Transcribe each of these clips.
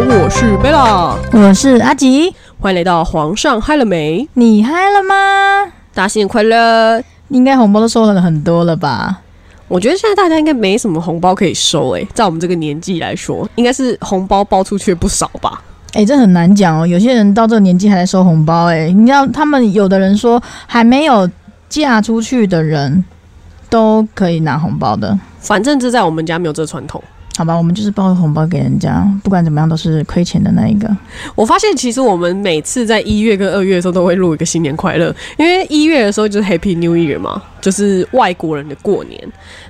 我是贝拉，我是阿吉，欢迎来到皇上嗨了没？你嗨了吗？大家新年快乐！应该红包都收了很多了吧？我觉得现在大家应该没什么红包可以收诶、在我们这个年纪来说，应该是红包包出去不少吧？哎、这很难讲哦。有些人到这个年纪还在收红包、哎，你知道他们有的人说还没有嫁出去的人都可以拿红包的。反正这在我们家没有这传统。好吧，我们就是包红包给人家，不管怎么样都是亏钱的那一个。我发现其实我们每次在一月跟二月的时候都会录一个新年快乐，因为一月的时候就是 Happy New Year 嘛，就是外国人的过年。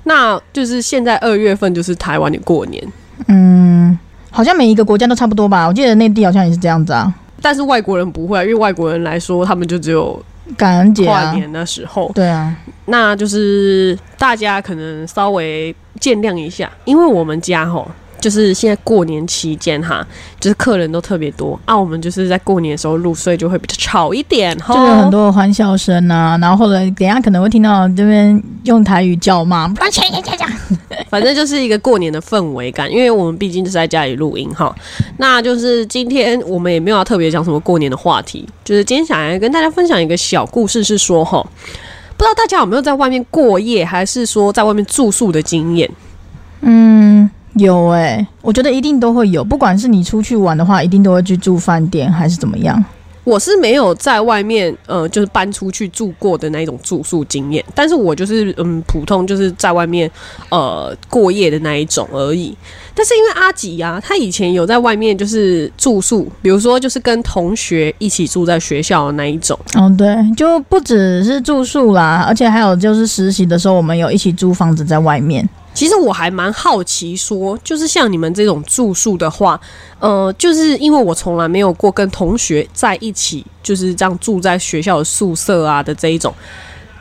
那就是现在二月份就是台湾的过年，嗯，好像每一个国家都差不多吧？我记得内地好像也是这样子啊，但是外国人不会啊，因为外国人来说他们就只有感恩节啊，跨年的时候。对啊，那就是大家可能稍微见谅一下，因为我们家吼，就是现在过年期间哈，就是客人都特别多啊，我们就是在过年的时候录，所以就会比较吵一点哈。就有很多的欢笑声啊，然后后来等一下可能会听到这边用台语叫骂，反正就是一个过年的氛围感，因为我们毕竟是在家里录音哈。那就是今天我们也没有要特别讲什么过年的话题，就是今天想来跟大家分享一个小故事，是说哈，不知道大家有没有在外面过夜，还是说在外面住宿的经验？嗯，有哎、我觉得一定都会有，不管是你出去玩的话，一定都会去住饭店还是怎么样。我是没有在外面呃，就是搬出去住过的那一种住宿经验，但是我就是嗯，普通就是在外面呃过夜的那一种而已。但是因为阿吉呀、他以前有在外面就是住宿，比如说就是跟同学一起住在学校的那一种。嗯，对，就不只是住宿啦，而且还有就是实习的时候，我们有一起租房子在外面。其实我还蛮好奇说就是像你们这种住宿的话，呃，就是因为我从来没有过跟同学在一起，就是这样住在学校的宿舍啊的这一种，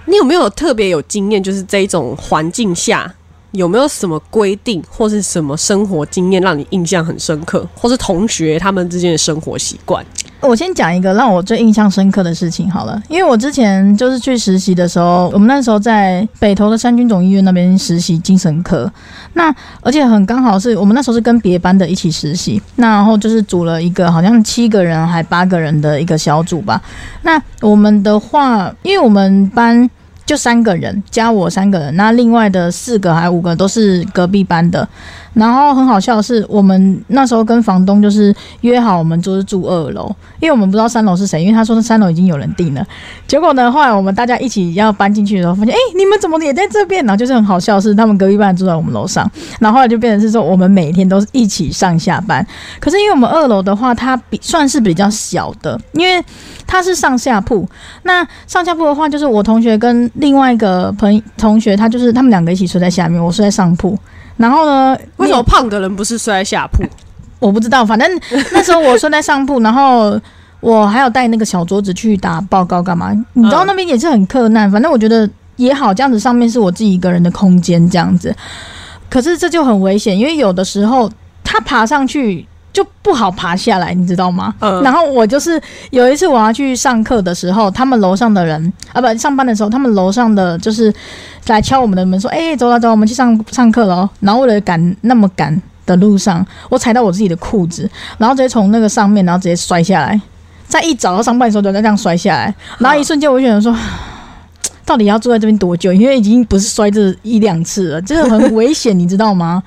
你有没有特别有经验？就是这一种环境下，有没有什么规定或是什么生活经验让你印象很深刻，或是同学他们之间的生活习惯？我先讲一个让我最印象深刻的事情好了，因为我之前就是去实习的时候，我们那时候在北投的三军总医院那边实习精神科，那而且很刚好是我们那时候是跟别班的一起实习，那然后就是组了一个好像七个人还八个人的一个小组吧。那我们的话，因为我们班就三个人加我三个人，那另外的四个还五个都是隔壁班的。然后很好笑的是，我们那时候跟房东就是约好，我们就是住二楼，因为我们不知道三楼是谁，因为他说三楼已经有人订了。结果呢，后来我们大家一起要搬进去的时候，发现哎，诶你们怎么也在这边？然后就是很好笑是，他们隔壁班住在我们楼上，然后后来就变成是说，我们每天都是一起上下班。可是因为我们二楼的话，它比算是比较小的，因为它是上下铺。那上下铺的话，就是我同学跟另外一个朋同学，他就是他们两个一起睡在下面，我睡在上铺。然后呢，为什么胖的人不是睡在下铺？我不知道，反正 那时候我睡在上铺，然后我还有带那个小桌子去打报告干嘛？你知道那边也是很困难，反正我觉得也好，这样子上面是我自己一个人的空间这样子。可是这就很危险，因为有的时候他爬上去就不好爬下来，你知道吗？嗯然后我就是有一次我要去上课的时候，他们楼上的人啊，不上班的时候，他们楼上的就是来敲我们的门说：“哎、走了走了，我们去上上课了哦。”然后为了赶那么赶的路上，我踩到我自己的裤子，然后直接从那个上面，然后直接摔下来。在一早到上班的时候，就在这样摔下来，然后一瞬间我就想说。到底要住在这边多久？因为已经不是摔这一两次了，这个很危险，你知道吗？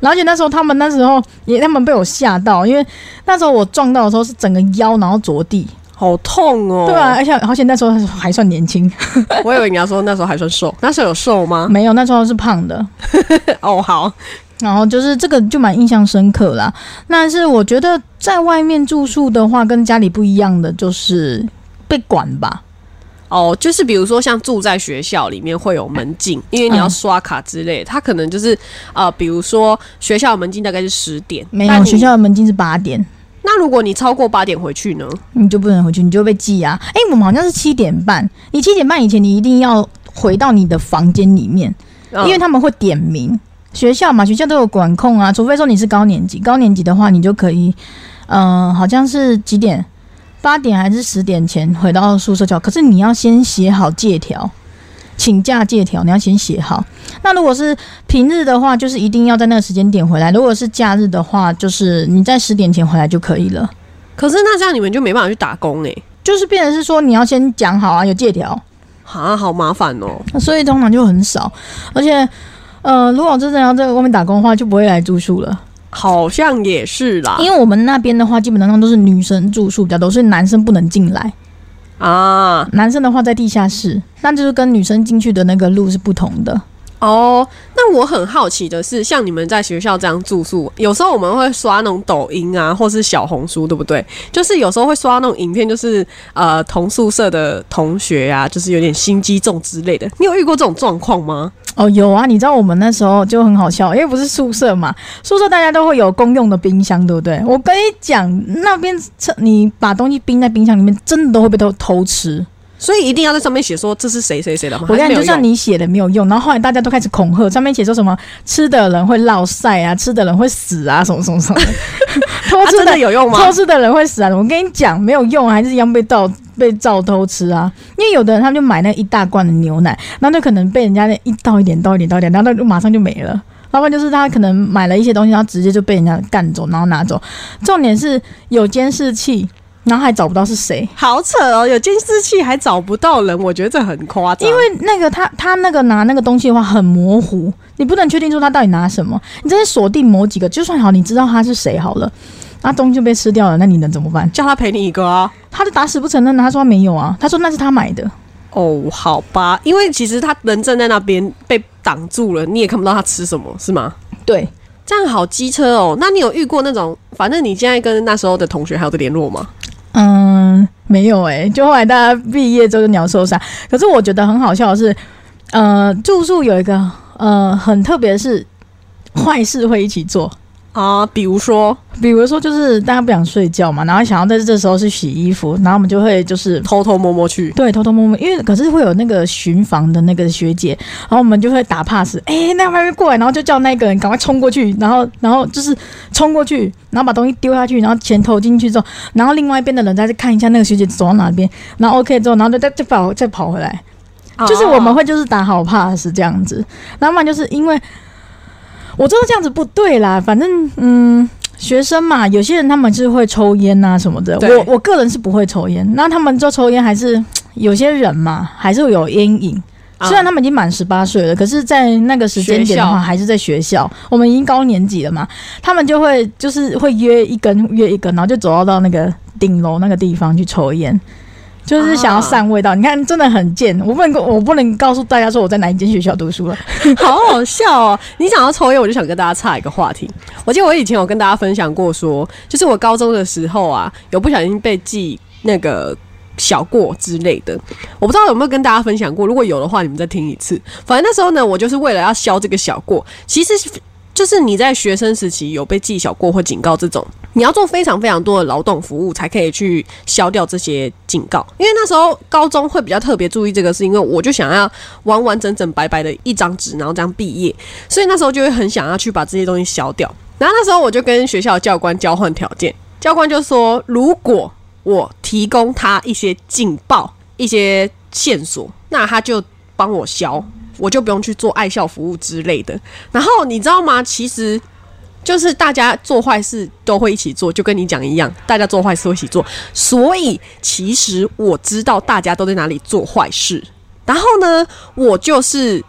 然后而且那时候他们那时候也他们被我吓到，因为那时候我撞到的时候是整个腰然后着地，好痛哦！对啊，，而且而且那时候还算年轻，我以为你要说那时候还算瘦，那时候有瘦吗？没有那时候是胖的，哦，好，然后就是这个就蛮印象深刻啦。但是我觉得在外面住宿的话，跟家里不一样的就是被管吧。哦，就是比如说像住在学校里面会有门禁，因为你要嗯刷卡之类，他可能就是呃，比如说学校门禁大概是十点，没有，学校的门禁是八点，那如果你超过八点回去呢？你就不能回去，你就被记啊。哎，我们好像是七点半，你七点半以前你一定要回到你的房间里面，嗯因为他们会点名。学校嘛，学校都有管控啊，除非说你是高年级，高年级的话你就可以，嗯、好像是几点，八点还是十点前回到宿舍就好。可是你要先写好借条，请假借条，你要先写好。那如果是平日的话，就是一定要在那个时间点回来；如果是假日的话，就是你在十点前回来就可以了。可是那这样你们就没办法去打工哎、就是变成是说你要先讲好啊，有借条，啊，好麻烦哦。所以通常就很少。而且，呃，如果真的要在外面打工的话，就不会来住宿了。好像也是啦，因为我们那边的话，基本上都是女生住宿比较多，所以男生不能进来。啊，男生的话在地下室，那就是跟女生进去的那个路是不同的。哦，那我很好奇的是，像你们在学校这样住宿，有时候我们会刷那种抖音啊，或是小红书，对不对？就是有时候会刷那种影片，就是呃同宿舍的同学啊，就是有点心机重之类的。你有遇过这种状况吗？哦，有啊，你知道我们那时候就很好笑，因为不是宿舍嘛，宿舍大家都会有公用的冰箱，对不对？我跟你讲，那边你把东西冰在冰箱里面，真的都会被偷偷吃。所以一定要在上面写说这是谁谁谁的吗？我跟你讲，就算还是没有用你写的没有用，然后后来大家都开始恐吓，上面写说什么吃的人会落晒啊，吃的人会死啊，什么什么什么的，偷吃的的有用吗偷？吃的人会死啊！我跟你讲，没有用，还是一样被盗被照偷吃啊！因为有的人他们就买那一大罐的牛奶，然后就可能被人家那一倒一点倒一点倒一点，然后就马上就没了。老板就是他可能买了一些东西，然后直接就被人家干走，然后拿走。重点是有监视器，然后还找不到是谁。好扯哦，有监视器还找不到人，我觉得这很夸张。因为那个他他那个拿那个东西的话很模糊，你不能确定说他到底拿什么。你真的锁定某几个，就算好，你知道他是谁好了，那东西就被吃掉了，那你能怎么办？叫他赔你一个啊。他就打死不承认，他说他没有啊，他说那是他买的。哦，好吧，因为其实他人站在那边被挡住了，你也看不到他吃什么，是吗？对，这样好机车哦。那你有遇过那种，反正你现在跟那时候的同学还有的联络吗？嗯，没有诶、就后来大家毕业之后就鸟兽散。可是我觉得很好笑的是，呃，住宿有一个呃很特别是坏事会一起做。啊，比如说？比如说，就是大家不想睡觉嘛，然后想要在这时候去洗衣服，然后我们就会就是偷偷摸摸去，对，偷偷摸摸，因为可是会有那个巡房的那个学姐，然后我们就会打 pass，哎、那外面过来，然后就叫那个人赶快冲过去，然后然后就是冲过去，然后把东西丢下去，然后钱投进去之后，然后另外一边的人再去看一下那个学姐走到哪边，然后 OK 之后，然后就再再跑再跑回来，就是我们会就是打好 pass 这样子，然后嘛就是因为我知道这样子不对啦，反正嗯。学生嘛，有些人他们是会抽烟呐、什么的，我我个人是不会抽烟，那他们就抽烟还是 有些人嘛，还是会有烟瘾。啊虽然他们已经满十八岁了，可是，在那个时间点的话，还是在学校。我们已经高年级了嘛，他们就会就是会约一根约一根，然后就走到到那个顶楼那个地方去抽烟，就是想要散味道。你看，真的很贱。我不能够，我不能告诉大家说我在哪一间学校读书了。好好笑哦！你想要抽烟，我就想跟大家岔一个话题。我记得我以前有跟大家分享过说就是我高中的时候啊，有不小心被记那个小过之类的。我不知道有没有跟大家分享过，如果有的话，你们再听一次。反正那时候呢，我就是为了要消这个小过，其实就是你在学生时期有被记小过或警告这种，你要做非常非常多的劳动服务才可以去消掉这些警告。因为那时候高中会比较特别注意这个，是因为我就想要完完整整白白的一张纸，然后这样毕业，所以那时候就会很想要去把这些东西消掉。然后那时候我就跟学校教官交换条件，教官就说，如果我提供他一些警报、一些线索，那他就帮我消，我就不用去做爱校服务之类的。然后你知道吗？其实就是大家做坏事都会一起做，就跟你讲一样，大家做坏事会一起做。所以其实我知道大家都在哪里做坏事，然后呢，我就是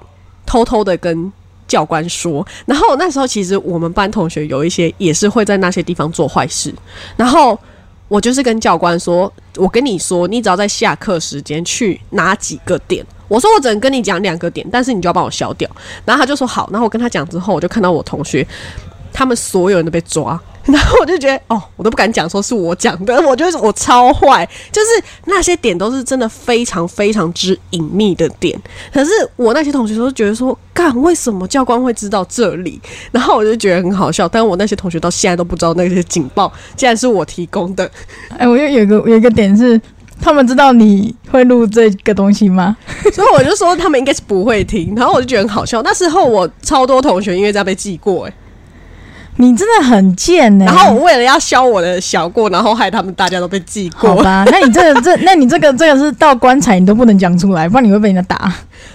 偷偷的跟。教官说，然后那时候其实我们班同学有一些也是会在那些地方做坏事，然后我就是跟教官说，我跟你说，你只要在下课时间去哪几个点，我说我只能跟你讲两个点，但是你就要帮我消掉。然后他就说好，然后我跟他讲之后，我就看到我同学他们所有人都被抓，然后我就觉得哦，我都不敢讲说是我讲的，我觉得我超坏，就是那些点都是真的非常非常之隐秘的点。可是我那些同学都觉得说，干为什么教官会知道这里？然后我就觉得很好笑，但我那些同学到现在都不知道那些警报竟然是我提供的。哎，我又有一个有一个点是，他们知道你会录这个东西吗？所以我就说他们应该是不会听，然后我就觉得很好笑。那时候我超多同学因为这样被记过、欸，你真的很贱呢、然后我为了要消我的小过，然后害他们大家都被记过。好吧，那你这个 这，那你这个这个是到棺材你都不能讲出来，不然你会被人家打。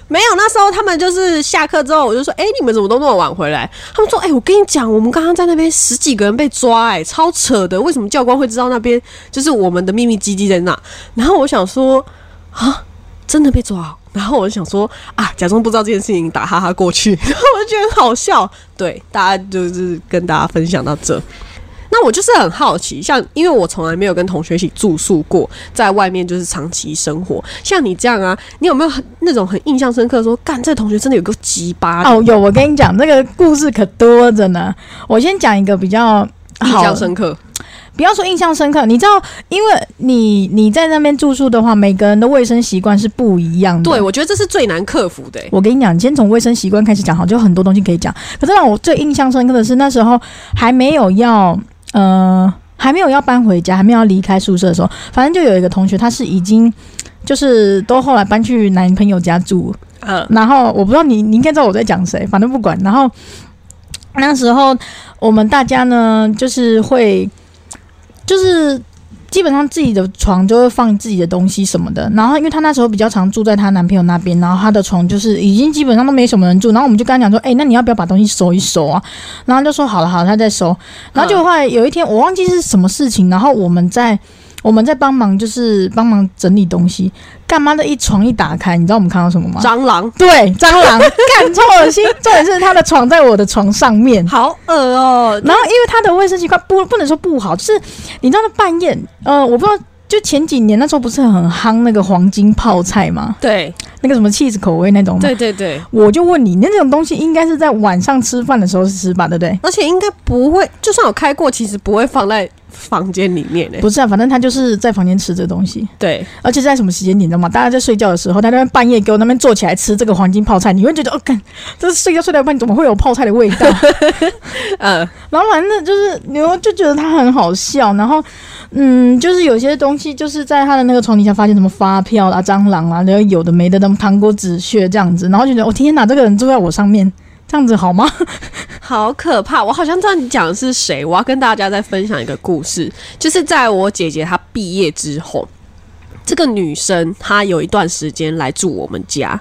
没有，那时候他们就是下课之后，我就说：“哎、你们怎么都那么晚回来？”他们说：“哎、我跟你讲，我们刚刚在那边十几个人被抓、哎，超扯的。为什么教官会知道那边就是我们的秘密基地在那？”然后我想说：“啊，真的被抓哦？”然后我就想说：“啊，假装不知道这件事情，打哈哈过去。”然后我就觉得很好笑。对，大家就是跟大家分享到这。那我就是很好奇，像因为我从来没有跟同学一起住宿过，在外面就是长期生活。像你这样啊，你有没有很那种很印象深刻说，干这同学真的有个鸡巴哦，有，我跟你讲，这个故事可多着呢。我先讲一个比较印象深刻？不要说印象深刻，你知道，因为你你在那边住宿的话，每个人的卫生习惯是不一样的。对，我觉得这是最难克服的、欸。我跟你讲，你先从卫生习惯开始讲好，就很多东西可以讲。可是让我最印象深刻的是，那时候还没有要呃还没有要搬回家，还没有要离开宿舍的时候，反正就有一个同学，他是已经就是都后来搬去男朋友家住，嗯，然后我不知道你你应该知道我在讲谁，反正不管。然后那时候我们大家呢，就是会就是。基本上自己的床就会放自己的东西什么的，然后因为她那时候比较常住在她男朋友那边，然后她的床就是已经基本上都没什么人住，然后我们就跟她讲说，哎、那你要不要把东西收一收啊？然后就说好了好了，她在收，然后就后来有一天我忘记是什么事情，然后我们在我们在帮忙就是帮忙整理东西，干嘛的一床一打开，你知道我们看到什么吗？蟑螂，对，蟑螂，干超恶心。重点是他的床在我的床上面，好恶哦、然后因为他的卫生习惯不不能说不好，就是你知道，半夜，呃，我不知道，就前几年那时候不是很夯那个黄金泡菜吗？对那个什么 cheese 口味那种吗？对对对，我就问你，那种东西应该是在晚上吃饭的时候吃吧，对不对？而且应该不会，就算有开过，其实不会放在房间里面诶、不是啊，反正他就是在房间吃这东西，对，而且在什么时间点，你知道吗？大家在睡觉的时候，他在那边半夜给我那边坐起来吃这个黄金泡菜，你会觉得哦，干，这睡觉睡到一半怎么会有泡菜的味道？嗯，然后反正就是你会就觉得他很好笑，然后嗯，就是有些东西就是在他的那个床底下发现什么发票啦、蟑螂啊，然后有的没的，那么糖果纸屑这样子，然后就觉得我、天哪，这个人住在我上面，这样子好吗？好可怕！我好像知道你讲的是谁，我要跟大家再分享一个故事，就是在我姐姐她毕业之后，这个女生她有一段时间来住我们家，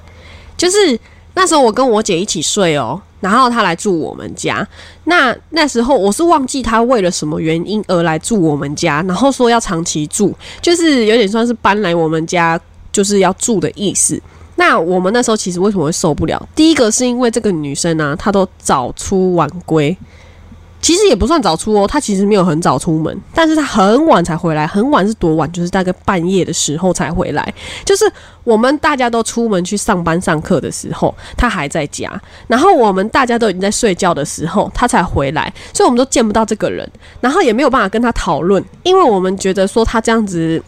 就是那时候我跟我姐一起睡哦，然后她来住我们家。那那时候我是忘记她为了什么原因而来住我们家，然后说要长期住，就是有点算是搬来我们家，就是要住的意思。那我们那时候其实为什么会受不了？第一个是因为这个女生呢、她都早出晚归，其实也不算早出哦，她其实没有很早出门，但是她很晚才回来，很晚是多晚？就是大概半夜的时候才回来，就是我们大家都出门去上班上课的时候，她还在家，然后我们大家都已经在睡觉的时候，她才回来，所以我们都见不到这个人，然后也没有办法跟她讨论，因为我们觉得说她这样子。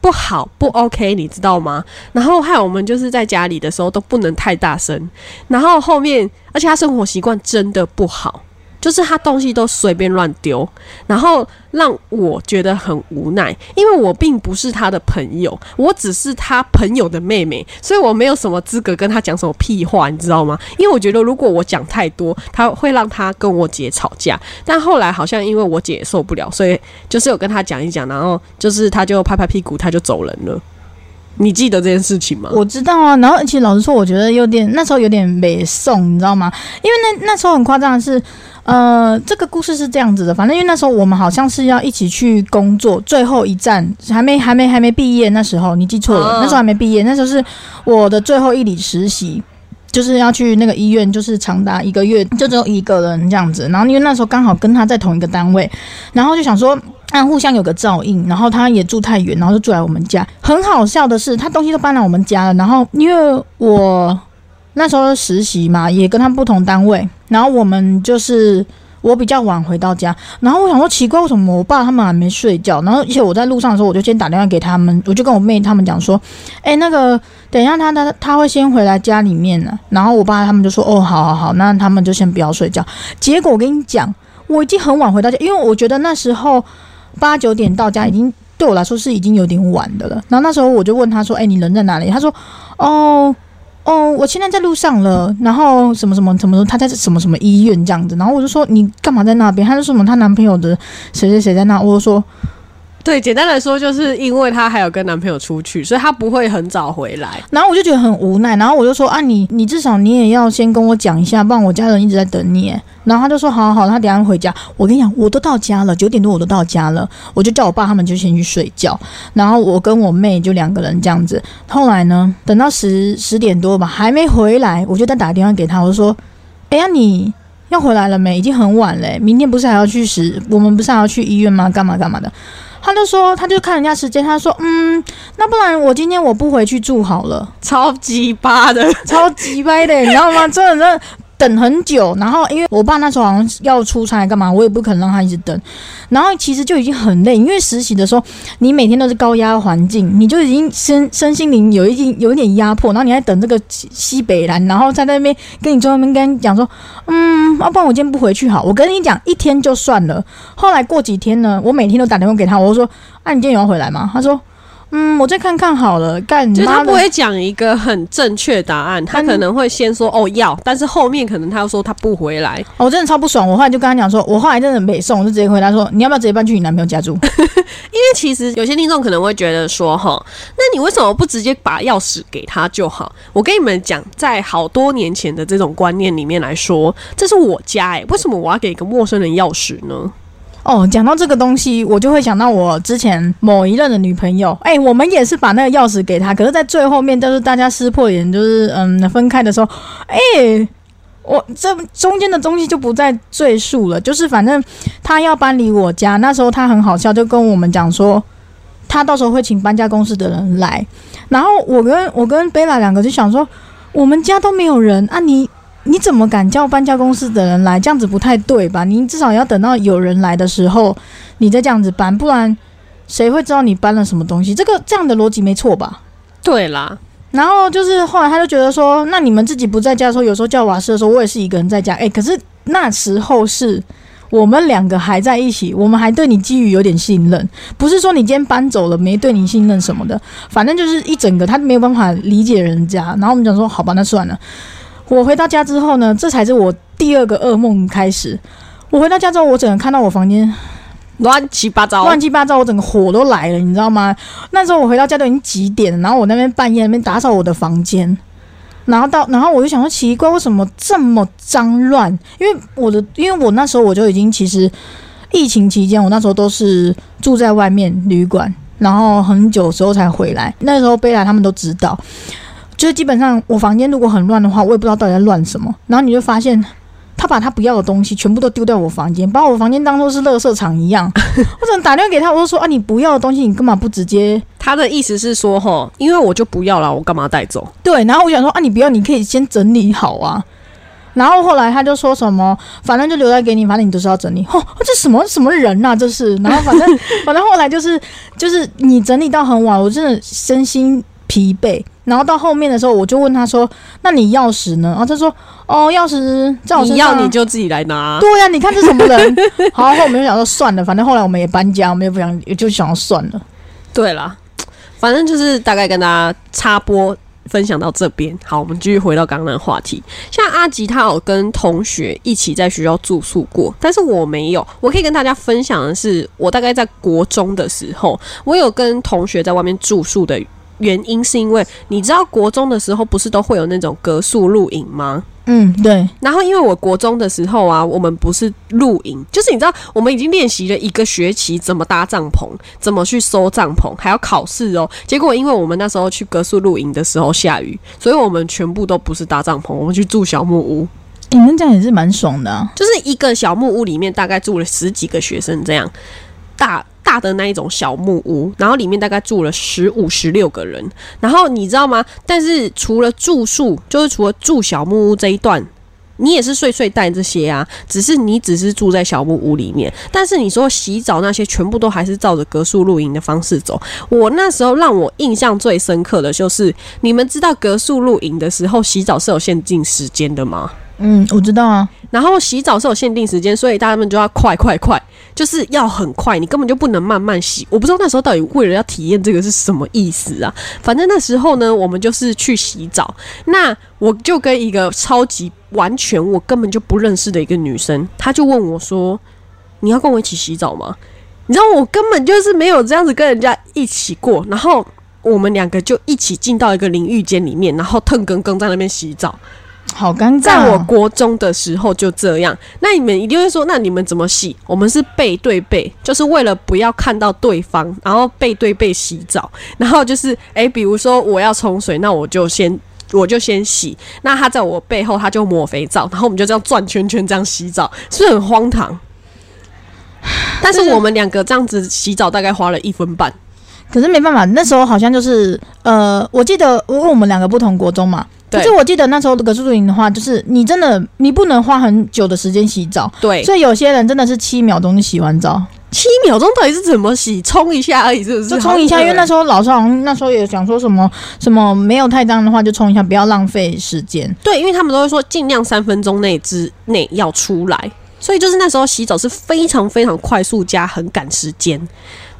不好，不 OK，你知道吗？然后害我们就是在家里的时候都不能太大声，然后后面，而且他生活习惯真的不好，就是他东西都随便乱丢，然后让我觉得很无奈，因为我并不是他的朋友，我只是他朋友的妹妹，所以我没有什么资格跟他讲什么屁话，你知道吗？因为我觉得如果我讲太多，他会让他跟我姐吵架。但后来好像因为我姐也受不了，所以就是有跟他讲一讲，然后就是他就拍拍屁股，他就走人了。你记得这件事情吗？我知道啊，然后而且老实说，我觉得有点那时候有点没送，你知道吗？因为那那时候很夸张的是，呃，这个故事是这样子的，反正因为那时候我们好像是要一起去工作，最后一站还没还没还没毕业，那时候你记错了，哦那时候还没毕业，那时候是我的最后一里实习。就是要去那个医院，就是长达一个月，就只有一个人这样子。然后因为那时候刚好跟他在同一个单位，然后就想说，啊，互相有个照应。然后他也住太远，然后就住来我们家。很好笑的是，他东西都搬来我们家了。然后因为我那时候实习嘛，也跟他不同单位，然后我们就是。我比较晚回到家，然后我想说奇怪，为什么我爸他们还没睡觉？然后而且我在路上的时候，我就先打电话给他们，我就跟我妹他们讲说，哎、那个等一下他他他会先回来家里面呢。然后我爸他们就说，哦，好好好，那他们就先不要睡觉。结果我跟你讲，我已经很晚回到家，因为我觉得那时候八九点到家已经对我来说是已经有点晚的了。然后那时候我就问他说，哎、你人在哪里？他说，哦。哦，我现在在路上了，然后什么什么什么，她在什么什么医院这样子，然后我就说你干嘛在那边？她就说什么她男朋友的谁谁谁在那，我就说对，简单来说，就是因为她还有跟男朋友出去，所以她不会很早回来。然后我就觉得很无奈，然后我就说啊，你你至少你也要先跟我讲一下，不然我家人一直在等你。然后他就说好好好，他等下回家。我跟你讲，我都到家了，九点多我都到家了，我就叫我爸他们就先去睡觉，然后我跟我妹就两个人这样子。后来呢，等到十十点多吧，还没回来，我就再打电话给他，我就说，哎呀你。要回来了没？已经很晚嘞，明天不是还要去十？我们不是还要去医院吗？干嘛干嘛的？他就说，他就看人家时间，他说，嗯，那不然我今天我不回去住好了，超级巴的，超级歪的，你知道吗？真的真的。等很久，然后因为我爸那时候好像要出差干嘛，我也不可能让他一直等。然后其实就已经很累，因为实习的时候你每天都是高压环境，你就已经身身心灵有一定有一点压迫，然后你还等这个西北蓝，然后在那边跟你在那边跟讲说，嗯，要不然我今天不回去好。我跟你讲，一天就算了。后来过几天呢，我每天都打电话给他，我说，啊，你今天有要回来吗？他说。嗯，我再看看好了。干，就他不会讲一个很正确答案，他可能会先说哦要，但是后面可能他又说他不回来。我真的超不爽，我后来就跟他讲说，我后来真的没送，我就直接回答说，你要不要直接搬去你男朋友家住？因为其实有些听众可能会觉得说，哈，那你为什么不直接把钥匙给他就好？我跟你们讲，在好多年前的这种观念里面来说，这是我家哎，为什么我要给一个陌生人钥匙呢？哦，讲到这个东西，我就会想到我之前某一任的女朋友。哎，我们也是把那个钥匙给她，可是，在最后面就是大家撕破脸，就是嗯分开的时候，哎，我这中间的东西就不再赘述了。就是反正他要搬离我家，那时候他很好笑，就跟我们讲说，他到时候会请搬家公司的人来。然后我跟我跟贝拉两个就想说，我们家都没有人啊，你。你怎么敢叫搬家公司的人来？这样子不太对吧？你至少要等到有人来的时候，你再这样子搬，不然谁会知道你搬了什么东西？这个这样的逻辑没错吧？对啦。然后就是后来他就觉得说，那你们自己不在家的时候，有时候叫瓦斯的时候，我也是一个人在家。诶，可是那时候是我们两个还在一起，我们还对你基于有点信任，不是说你今天搬走了没对你信任什么的，反正就是一整个他没有办法理解人家。然后我们讲说，好吧，那算了。我回到家之后呢，这才是我第二个噩梦开始。我回到家之后，我只能看到我房间乱七八糟，乱七八糟，我整个火都来了，你知道吗？那时候我回到家都已经几点，然后我那边半夜那边打扫我的房间，然后到，然后我就想说奇怪，为什么这么脏乱？因为我的，因为我那时候我就已经其实疫情期间，我那时候都是住在外面旅馆，然后很久时候才回来。那时候贝拉他们都知道。就是基本上，我房间如果很乱的话，我也不知道到底在乱什么。然后你就发现，他把他不要的东西全部都丢在我房间，把我房间当做是垃圾场一样。我怎么打电话给他，我就说啊，你不要的东西，你干嘛不直接？他的意思是说，哈，因为我就不要了，我干嘛带走？对。然后我想说啊，你不要，你可以先整理好啊。然后后来他就说什么，反正就留在给你，反正你都是要整理。哦，这什么什么人呐？这是。然后反正 反正后来就是就是你整理到很晚，我真的身心疲惫。然后到后面的时候，我就问他说：“那你钥匙呢？”然后他说：“哦，钥匙在我身上。”你要你就自己来拿。对呀，你看这什么人？好，后我们就想说算了，反正后来我们也搬家，我们也不想，也就想要算了。对啦，反正就是大概跟大家插播分享到这边。好，我们继续回到刚刚的话题。像阿吉他有跟同学一起在学校住宿过，但是我没有。我可以跟大家分享的是，我大概在国中的时候，我有跟同学在外面住宿的。原因是因为你知道国中的时候不是都会有那种格宿露营吗？嗯，对。然后因为我国中的时候啊，我们不是露营，就是你知道我们已经练习了一个学期怎么搭帐篷，怎么去收帐篷，还要考试哦。结果因为我们那时候去格宿露营的时候下雨，所以我们全部都不是搭帐篷，我们去住小木屋。你们这样也是蛮爽的，就是一个小木屋里面大概住了十几个学生这样大。大的那一种小木屋，然后里面大概住了十五、十六个人。然后你知道吗？但是除了住宿，就是除了住小木屋这一段，你也是睡睡袋这些啊。只是你只是住在小木屋里面，但是你说洗澡那些，全部都还是照着格宿露营的方式走。我那时候让我印象最深刻的就是，你们知道格宿露营的时候洗澡是有限定时间的吗？嗯，我知道啊。然后洗澡是有限定时间，所以大家们就要快快快。就是要很快，你根本就不能慢慢洗。我不知道那时候到底为了要体验这个是什么意思啊？反正那时候呢，我们就是去洗澡，那我就跟一个超级完全我根本就不认识的一个女生，她就问我说：“你要跟我一起洗澡吗？”你知道我根本就是没有这样子跟人家一起过，然后我们两个就一起进到一个淋浴间里面，然后腾更更在那边洗澡。好尴尬、在我国中的时候就这样，那你们一定会说，那你们怎么洗？我们是背对背，就是为了不要看到对方，然后背对背洗澡。然后就是，诶，比如说我要冲水，那我就先 我就先洗，那他在我背后他就抹肥皂，然后我们就这样转圈圈这样洗澡，是不是很荒唐？但是我们两个这样子洗澡大概花了一分半，可是没办法，那时候好像就是呃，我记得因为我们两个不同国中嘛。可是我记得那时候格数营的话，就是你真的你不能花很久的时间洗澡，对，所以有些人真的是七秒钟就洗完澡。七秒钟到底是怎么洗？冲一下而已，是不是？就冲一下，因为那时候老师好像那时候也讲说什么什么没有太脏的话就冲一下，不要浪费时间。对，因为他们都会说尽量三分钟内之内要出来，所以就是那时候洗澡是非常非常快速加很赶时间。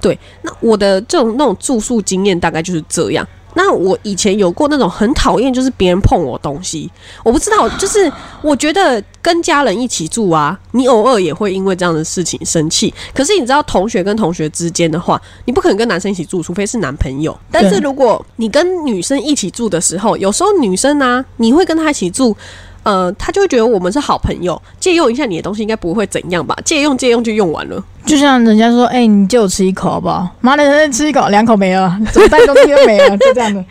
对，那我的这种那种住宿经验大概就是这样。那我以前有过那种很讨厌，就是别人碰我东西。我不知道，就是我觉得跟家人一起住啊，你偶尔也会因为这样的事情生气。可是你知道，同学跟同学之间的话，你不可能跟男生一起住，除非是男朋友。但是如果你跟女生一起住的时候，有时候女生呢，你会跟她一起住。呃，他就会觉得我们是好朋友，借用一下你的东西应该不会怎样吧？借用借用就用完了，就像人家说，哎，你借我吃一口好不好？妈的，人吃一口，两口没了，怎么带东西都没了，就这样的。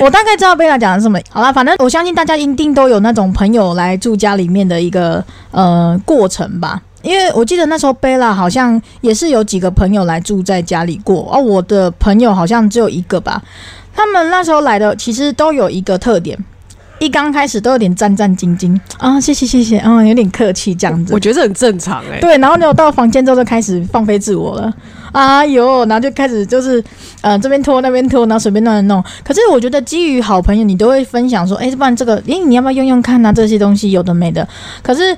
我大概知道贝拉讲的是什么。好了，反正我相信大家一定都有那种朋友来住家里面的一个呃过程吧。因为我记得那时候贝拉好像也是有几个朋友来住在家里过，而我的朋友好像只有一个吧。他们那时候来的其实都有一个特点。一刚开始都有点战战兢兢啊，谢谢谢谢，嗯，有点客气这样子，我觉得很正常哎。对，然后呢，到房间之后就开始放飞自我了，哎哟，然后就开始就是呃这边拖那边拖，然后随便乱弄。可是我觉得基于好朋友，你都会分享说，哎，不然这个，哎，你要不要用用看啊？这些东西有的没的。可是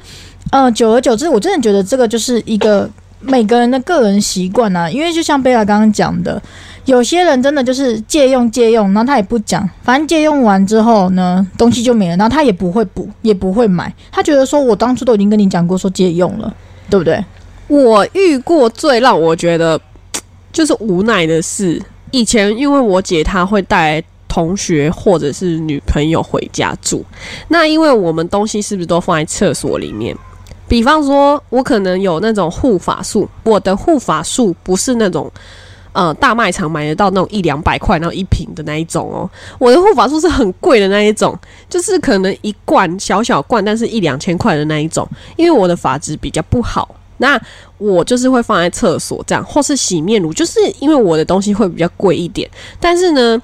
呃，久而久之，我真的觉得这个就是一个每个人的个人习惯啊，因为就像贝拉刚刚讲的。有些人真的就是借用借用，然后他也不讲，反正借用完之后呢，东西就没了，然后他也不会补，也不会买，他觉得说我当初都已经跟你讲过说借用了，对不对？我遇过最让我觉得就是无奈的事，以前因为我姐她会带同学或者是女朋友回家住，那因为我们东西是不是都放在厕所里面？比方说，我可能有那种护发素，我的护发素不是那种。呃，大卖场买得到那种一两百块，然后一瓶的那一种哦。我的护发素是很贵的那一种，就是可能一罐小小罐，但是一两千块的那一种。因为我的发质比较不好，那我就是会放在厕所这样，或是洗面乳，就是因为我的东西会比较贵一点。但是呢，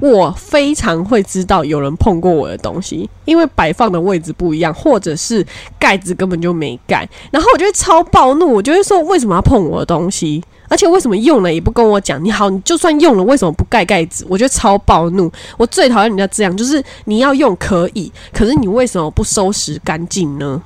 我非常会知道有人碰过我的东西，因为摆放的位置不一样，或者是盖子根本就没盖，然后我就会超暴怒，我就会说为什么要碰我的东西？而且为什么用了也不跟我讲？你好，你就算用了，为什么不盖盖子？我觉得超暴怒。我最讨厌人家这样，就是你要用可以，可是你为什么不收拾干净呢？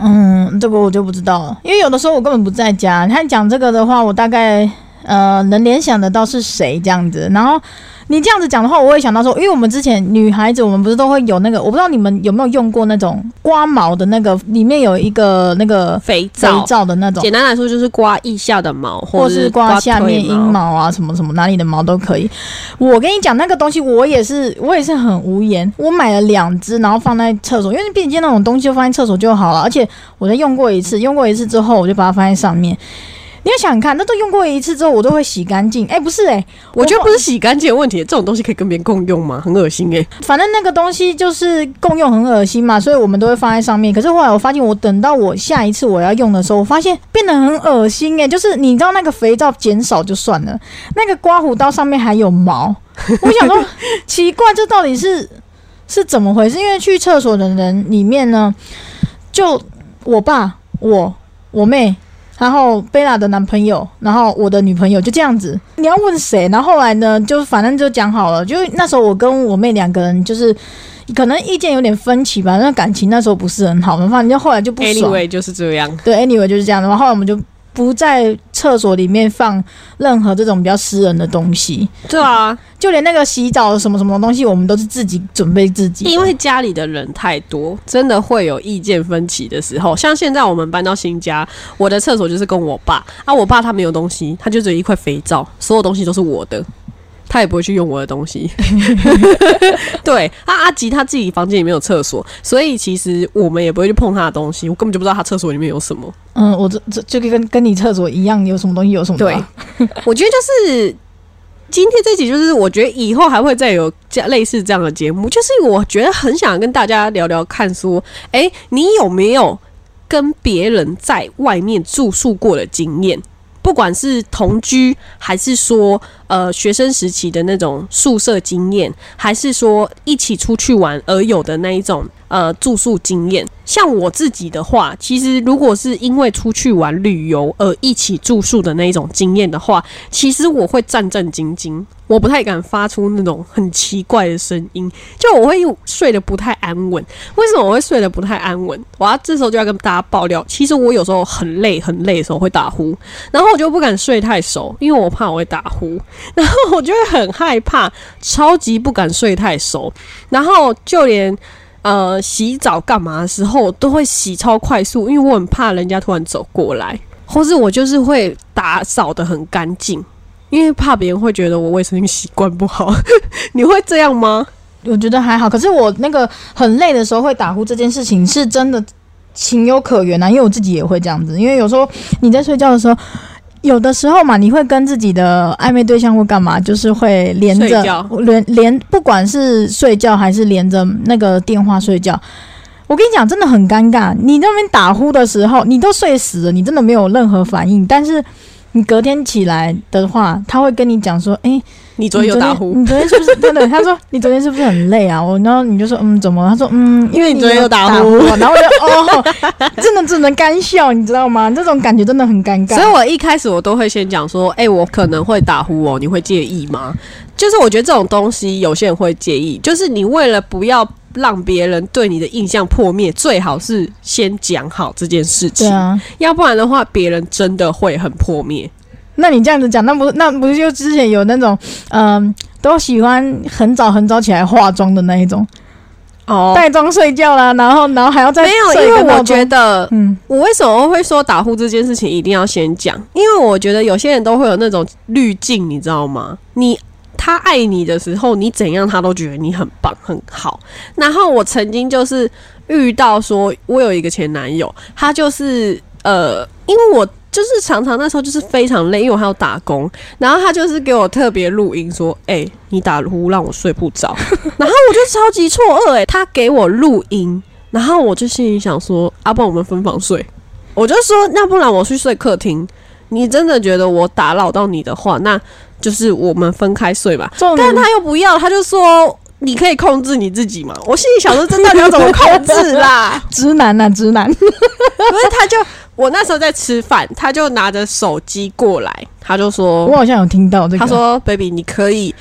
嗯，这个我就不知道了，因为有的时候我根本不在家。你看讲这个的话，我大概呃能联想得到是谁这样子，然后。你这样子讲的话，我会想到说，因为我们之前女孩子，我们不是都会有那个，我不知道你们有没有用过那种刮毛的那个，里面有一个那个肥皂肥皂的那种。简单来说，就是刮腋下的毛，或是刮下面阴毛啊，什么什么哪里的毛都可以。我跟你讲，那个东西我也是，我也是很无言。我买了两只，然后放在厕所，因为便捷那种东西就放在厕所就好了。而且我在用过一次，用过一次之后，我就把它放在上面。你要想看，那都用过一次之后，我都会洗干净。哎，不是哎，我觉得不是洗干净的问题，这种东西可以跟别人共用吗？很恶心哎。反正那个东西就是共用，很恶心嘛，所以我们都会放在上面。可是后来我发现，我等到我下一次我要用的时候，我发现变得很恶心哎。就是你知道那个肥皂减少就算了，那个刮胡刀上面还有毛。我想说，奇怪，这到底是是怎么回事？因为去厕所的人里面呢，就我爸、我、我妹。然后贝拉的男朋友，然后我的女朋友就这样子。你要问谁？然后后来呢，就反正就讲好了。就那时候我跟我妹两个人，就是可能意见有点分歧吧，那感情那时候不是很好。反正就后来就不爽。Anyway 就是这样。对，Anyway 就是这样的。然后后来我们就不在厕所里面放任何这种比较私人的东西，对啊，就连那个洗澡什么什么东西，我们都是自己准备自己。因为家里的人太多，真的会有意见分歧的时候。像现在我们搬到新家，我的厕所就是跟我爸啊，我爸他没有东西，他就只有一块肥皂，所有东西都是我的。他也不会去用我的东西，对啊，阿吉他自己房间里面有厕所，所以其实我们也不会去碰他的东西，我根本就不知道他厕所里面有什么。嗯，我这这就跟跟你厕所一样，有什么东西有什么。对，我觉得就是今天这集，就是我觉得以后还会再有这类似这样的节目，就是我觉得很想跟大家聊聊看，说，哎，你有没有跟别人在外面住宿过的经验？不管是同居，还是说呃学生时期的那种宿舍经验，还是说一起出去玩而有的那一种呃住宿经验。像我自己的话，其实如果是因为出去玩旅游而一起住宿的那一种经验的话，其实我会战战兢兢，我不太敢发出那种很奇怪的声音，就我会睡得不太安稳。为什么我会睡得不太安稳？我要这时候就要跟大家爆料，其实我有时候很累很累的时候会打呼，然后我就不敢睡太熟，因为我怕我会打呼，然后我就会很害怕，超级不敢睡太熟，然后就连。呃，洗澡干嘛的时候都会洗超快速，因为我很怕人家突然走过来，或是我就是会打扫的很干净，因为怕别人会觉得我卫生习惯不好。你会这样吗？我觉得还好，可是我那个很累的时候会打呼，这件事情是真的情有可原啊，因为我自己也会这样子，因为有时候你在睡觉的时候。有的时候嘛，你会跟自己的暧昧对象或干嘛，就是会连着连连，不管是睡觉还是连着那个电话睡觉。我跟你讲，真的很尴尬。你那边打呼的时候，你都睡死了，你真的没有任何反应，但是。你隔天起来的话，他会跟你讲说：“哎，你昨天有打呼？你昨天是不是真的？”他说：“你昨天是不是很累啊？”我然后你就说：“嗯，怎么？”他说：“嗯，因为你昨天有打呼。”然后我就哦，真的只能干笑，你知道吗？这种感觉真的很尴尬。所以我一开始我都会先讲说：“哎，我可能会打呼哦，你会介意吗？”就是我觉得这种东西有些人会介意，就是你为了不要。让别人对你的印象破灭，最好是先讲好这件事情，要不然的话，别人真的会很破灭。那你这样子讲，那不那不是就之前有那种，嗯，都喜欢很早很早起来化妆的那一种，哦，带妆睡觉啦，然后然后还要再没有，因为我觉得，嗯，我为什么会说打呼这件事情一定要先讲？因为我觉得有些人都会有那种滤镜，你知道吗？你。他爱你的时候，你怎样他都觉得你很棒很好。然后我曾经就是遇到说，我有一个前男友，他就是呃，因为我就是常常那时候就是非常累，因为我还要打工。然后他就是给我特别录音说：“哎，你打呼让我睡不着。” 然后我就超级错愕，哎，他给我录音，然后我就心里想说：“阿不，我们分房睡。”我就说：“那不然我去睡客厅。”你真的觉得我打扰到你的话，那就是我们分开睡吧。但他又不要，他就说你可以控制你自己吗。我心里想说，这到底要怎么控制啦？直男呐，直男。不是他就我那时候在吃饭，他就拿着手机过来，他就说：“我好像有听到这个。”他说：“baby，你可以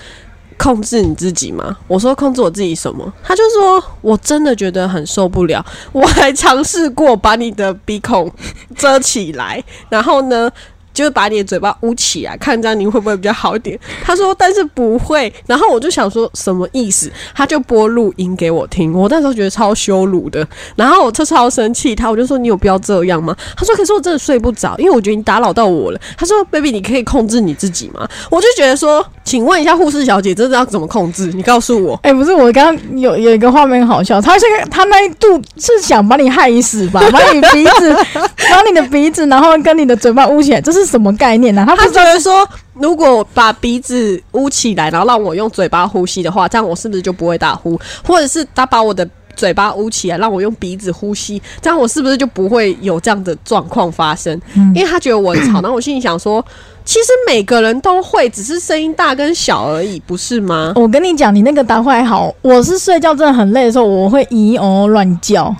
控制你自己吗？”我说：“控制我自己什么？”他就说：“我真的觉得很受不了，我还尝试过把你的鼻孔遮起来，然后呢。”就是把你的嘴巴捂起来，看这样你会不会比较好一点？他说，但是不会。然后我就想说什么意思？他就播录音给我听。我那时候觉得超羞辱的，然后我就超生气他。我就说你有必要这样吗？他说可是我真的睡不着，因为我觉得你打扰到我了。他说，baby，你可以控制你自己吗？我就觉得说，请问一下护士小姐，这是要怎么控制？你告诉我。哎，不是，我刚刚有有一个画面好笑，他这个他那一度是想把你害死吧？把你鼻子，把你的鼻子，然后跟你的嘴巴捂起来，这是。是什么概念呢？他他觉得说，如果把鼻子捂起来，然后让我用嘴巴呼吸的话，这样我是不是就不会打呼？或者是他把我的嘴巴捂起来，让我用鼻子呼吸，这样我是不是就不会有这样的状况发生？因为他觉得我很吵，然后我心里想说，其实每个人都会，只是声音大跟小而已，不是吗？我跟你讲，你那个打呼还好，我是睡觉真的很累的时候，我会咦哦乱叫。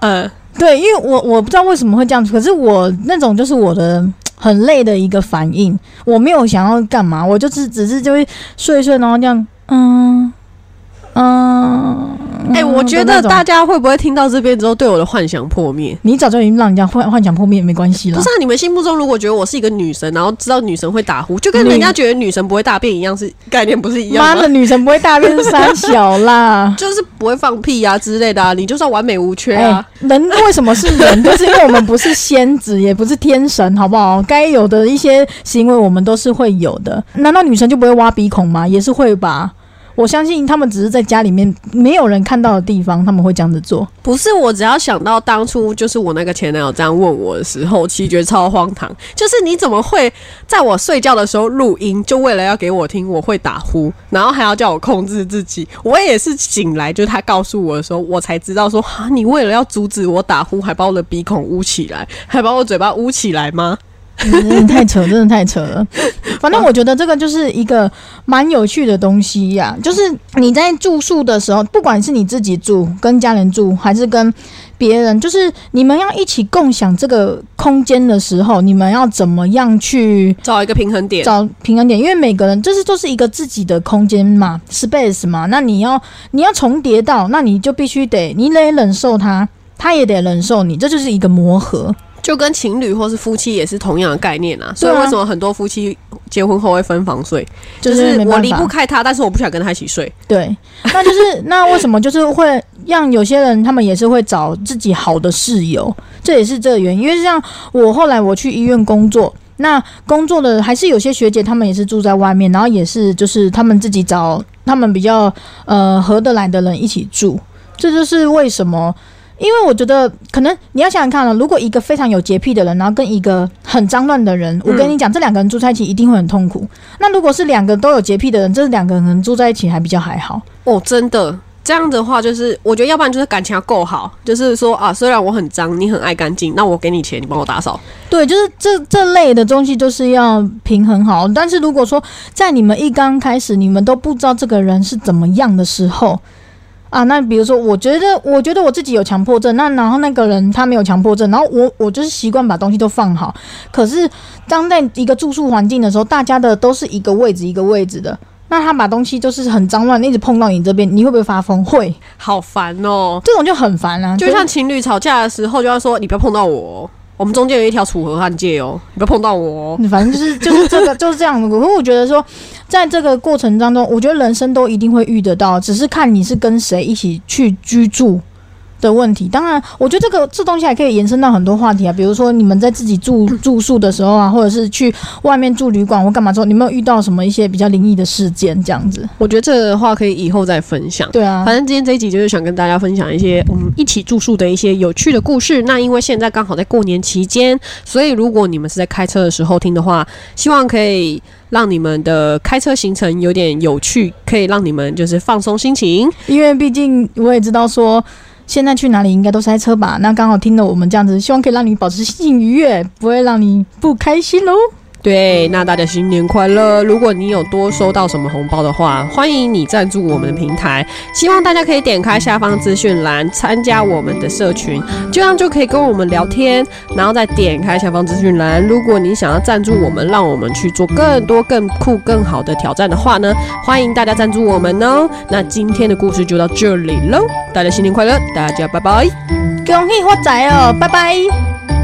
呃，对，因为我我不知道为什么会这样子，可是我那种就是我的。很累的一个反应，我没有想要干嘛，我就是只是就会睡一睡，然后这样，嗯嗯。哎、我觉得大家会不会听到这边之后，对我的幻想破灭？你早就已经让人家幻幻想破灭，没关系了不是。啊，你们心目中如果觉得我是一个女神，然后知道女神会打呼，就跟人家觉得女神不会大便一样，是概念不是一样吗妈的，？女神不会大便是三小啦。就是不会放屁啊之类的啊，你就算完美无缺。人为什么是人？就是因为我们不是仙子，也不是天神，好不好？该有的一些行为，我们都是会有的。难道女神就不会挖鼻孔吗？也是会吧。我相信他们只是在家里面没有人看到的地方，他们会这样子做。不是我，只要想到当初就是我那个前男友这样问我的时候，其实觉得超荒唐。就是你怎么会在我睡觉的时候录音，就为了要给我听我会打呼，然后还要叫我控制自己？我也是醒来，就是他告诉我的时候，我才知道说，哈，你为了要阻止我打呼，还把我的鼻孔捂起来，还把我嘴巴捂起来吗？嗯，太扯，真的太扯了。反正我觉得这个就是一个蛮有趣的东西呀、就是你在住宿的时候，不管是你自己住、跟家人住，还是跟别人，就是你们要一起共享这个空间的时候，你们要怎么样去找一个平衡点。找平衡点？因为每个人就是都是一个自己的空间嘛，space 嘛，那你要你要重叠到，那你就必须得你得忍受他。他也得忍受你，这就是一个磨合。就跟情侣或是夫妻也是同样的概念啊，所以为什么很多夫妻结婚后会分房睡？就就是我离不开他，但是我不想跟他一起睡。对，那就是 那为什么就是会让有些人他们也是会找自己好的室友，这也是这个原因。因为像我后来我去医院工作，那工作的还是有些学姐他们也是住在外面，然后也是就是他们自己找他们比较呃合得来的人一起住，这就是为什么。因为我觉得，可能你要想想看了，如果一个非常有洁癖的人，然后跟一个很脏乱的人，我跟你讲，这两个人住在一起一定会很痛苦。那如果是两个都有洁癖的人，这两个人住在一起还比较还好。哦，真的。这样的话，就是我觉得，要不然就是感情要够好，就是说啊，虽然我很脏，你很爱干净，那我给你钱，你帮我打扫。对，就是这这类的东西就是要平衡好。但是如果说在你们一刚开始，你们都不知道这个人是怎么样的时候。啊，那比如说，我觉得，我觉得我自己有强迫症，那然后那个人他没有强迫症，然后我我就是习惯把东西都放好。可是当在一个住宿环境的时候，大家的都是一个位置一个位置的，那他把东西就是很脏乱，一直碰到你这边，你会不会发疯？会，好烦哦！这种就很烦啊。就像情侣吵架的时候，就要说你不要碰到我哦，我们中间有一条楚河汉界哦，你不要碰到我哦。反正就是就是这个 就是这样的。可是我觉得说，在这个过程当中，我觉得人生都一定会遇得到，只是看你是跟谁一起去居住。的问题，当然，我觉得这个这东西还可以延伸到很多话题啊，比如说你们在自己住 住宿的时候啊，或者是去外面住旅馆或干嘛之后，你有没有遇到什么一些比较灵异的事件这样子？我觉得这个的话可以以后再分享。对啊，反正今天这一集就是想跟大家分享一些我们一起住宿的一些有趣的故事。那因为现在刚好在过年期间，所以如果你们是在开车的时候听的话，希望可以让你们的开车行程有点有趣，可以让你们就是放松心情。因为毕竟我也知道说。现在去哪里应该都塞车吧？那刚好听了我们这样子，希望可以让你保持心情愉悦，不会让你不开心喽。对，那大家新年快乐！如果你有多收到什么红包的话，欢迎你赞助我们的平台。希望大家可以点开下方资讯栏，参加我们的社群，这样就可以跟我们聊天。然后再点开下方资讯栏，如果你想要赞助我们，让我们去做更多、更酷、更好的挑战的话呢，欢迎大家赞助我们哦。那今天的故事就到这里喽，大家新年快乐，大家拜拜。恭喜发财哦，拜拜。